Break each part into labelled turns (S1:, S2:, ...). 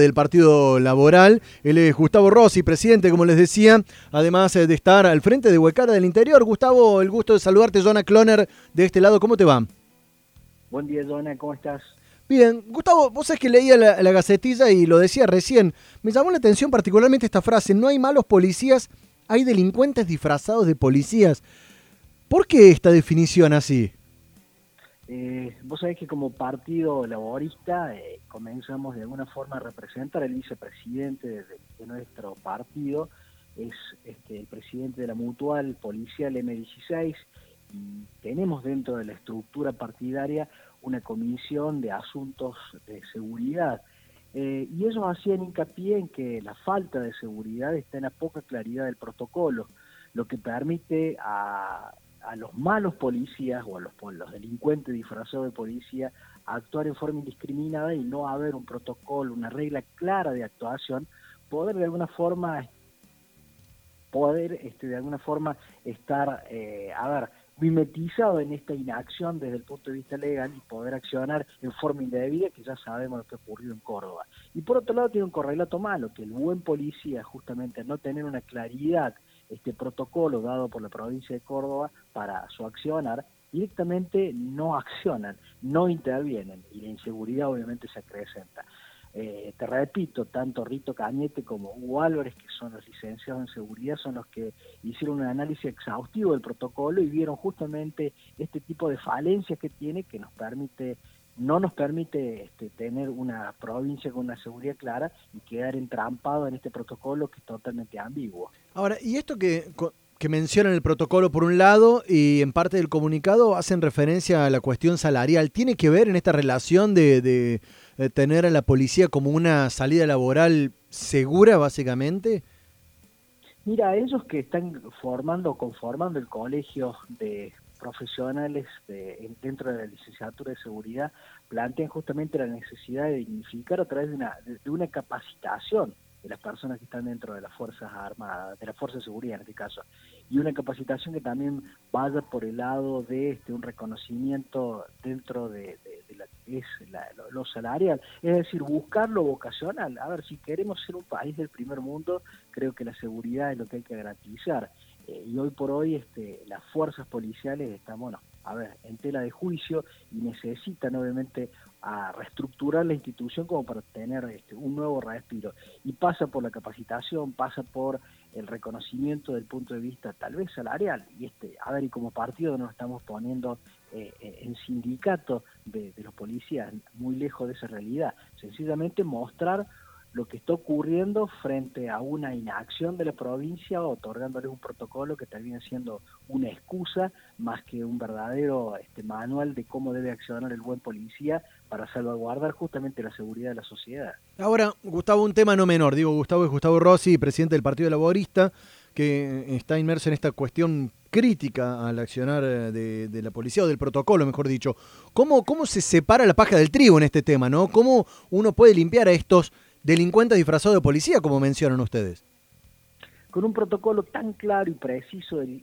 S1: del Partido Laboral. Él es Gustavo Rossi, presidente, como les decía, además eh, de estar al frente de Huecara del Interior. Gustavo, el gusto de saludarte, Jonah Cloner, de este lado. ¿Cómo te va?
S2: Buen día, Jonah, ¿cómo estás?
S1: Bien, Gustavo, vos sabés que leía la, la gacetilla y lo decía recién. Me llamó la atención particularmente esta frase, no hay malos policías, hay delincuentes disfrazados de policías. ¿Por qué esta definición así?
S2: Eh, vos sabés que como partido laborista eh, comenzamos de alguna forma a representar el vicepresidente de, nuestro partido, es este, el presidente de la mutual policial M16 y tenemos dentro de la estructura partidaria una comisión de asuntos de seguridad. Eh, y ellos hacían hincapié en que la falta de seguridad está en la poca claridad del protocolo, lo que permite a a los malos policías o a los, delincuentes disfrazados de policía actuar en forma indiscriminada y no haber un protocolo, una regla clara de actuación, poder de alguna forma poder este, de alguna forma estar, eh, a mimetizado en esta inacción desde el punto de vista legal y poder accionar en forma indebida, que ya sabemos lo que ocurrió en Córdoba. Y por otro lado tiene un correlato malo, que el buen policía justamente no tener una claridad este protocolo dado por la provincia de Córdoba para su accionar, directamente no accionan, no intervienen y la inseguridad obviamente se acrecenta. Eh, te repito, tanto Rito Cañete como Hugo Álvarez, que son los licenciados en seguridad, son los que hicieron un análisis exhaustivo del protocolo y vieron justamente este tipo de falencias que tiene que nos permite no nos permite este, tener una provincia con una seguridad clara y quedar entrampado en este protocolo que es totalmente ambiguo.
S1: Ahora, y esto que, que mencionan el protocolo por un lado y en parte del comunicado hacen referencia a la cuestión salarial, ¿tiene que ver en esta relación de, de tener a la policía como una salida laboral segura, básicamente?
S2: Mira, ellos que están formando, conformando el colegio de profesionales de, dentro de la licenciatura de seguridad plantean justamente la necesidad de dignificar a través de una, de, una capacitación de las personas que están dentro de las Fuerzas Armadas, de la Fuerza de Seguridad en este caso, y una capacitación que también vaya por el lado de este un reconocimiento dentro de, de, la, es lo, salarial, es decir, buscar lo vocacional. A ver, si queremos ser un país del primer mundo, creo que la seguridad es lo que hay que garantizar. Eh, y hoy por hoy este, las fuerzas policiales están, bueno, a ver, en tela de juicio y necesitan obviamente a reestructurar la institución como para tener este, un nuevo respiro. Y pasa por la capacitación, pasa por el reconocimiento del punto de vista tal vez salarial. Y este, a ver, y como partido nos estamos poniendo eh, eh, en sindicato de los policías muy lejos de esa realidad. Sencillamente mostrar lo que está ocurriendo frente a una inacción de la provincia otorgándole un protocolo que termina siendo una excusa más que un verdadero este, manual de cómo debe accionar el buen policía para salvaguardar justamente la seguridad de la sociedad.
S1: Ahora, Gustavo, un tema no menor. Digo, Gustavo es Gustavo Rossi, presidente del Partido Laborista, que está inmerso en esta cuestión crítica al accionar eh, de, de, la policía o del protocolo, mejor dicho. ¿Cómo, ¿Cómo se separa la paja del trigo en este tema? ¿no? ¿Cómo uno puede limpiar a estos delincuentes disfrazados de policía, como mencionan ustedes.
S2: Con un protocolo tan claro y preciso del,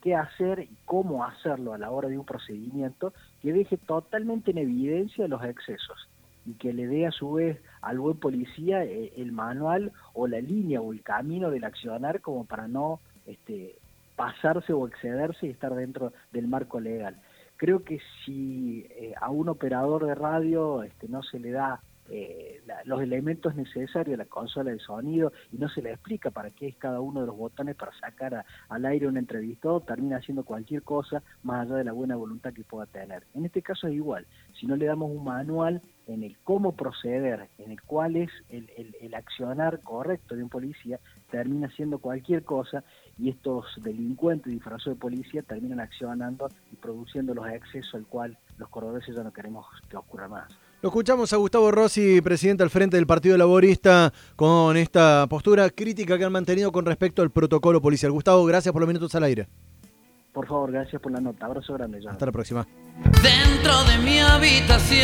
S2: qué hacer y cómo hacerlo a la hora de un procedimiento que deje totalmente en evidencia los excesos y que le dé a su vez al buen policía eh, el manual o la línea o el camino del accionar como para no este, pasarse o excederse y estar dentro del marco legal. Creo que si eh, a un operador de radio este, no se le da eh, los elementos necesarios, la consola de sonido, y no se le explica para qué es cada uno de los botones para sacar al aire un entrevistado, termina haciendo cualquier cosa más allá de la buena voluntad que pueda tener. En este caso es igual, si no le damos un manual en el cómo proceder, en el cual es el, accionar correcto de un policía, termina haciendo cualquier cosa y estos delincuentes disfrazados de policía terminan accionando y produciendo los excesos al cual los cordobeses ya no queremos que ocurra más.
S1: Lo escuchamos a Gustavo Rossi, presidente al frente del Partido Laborista, con esta postura crítica que han mantenido con respecto al protocolo policial. Gustavo, gracias por los minutos al aire.
S2: Por favor, gracias por la nota. Abrazo grande.
S1: Hasta la próxima.
S3: Dentro de mi habitación.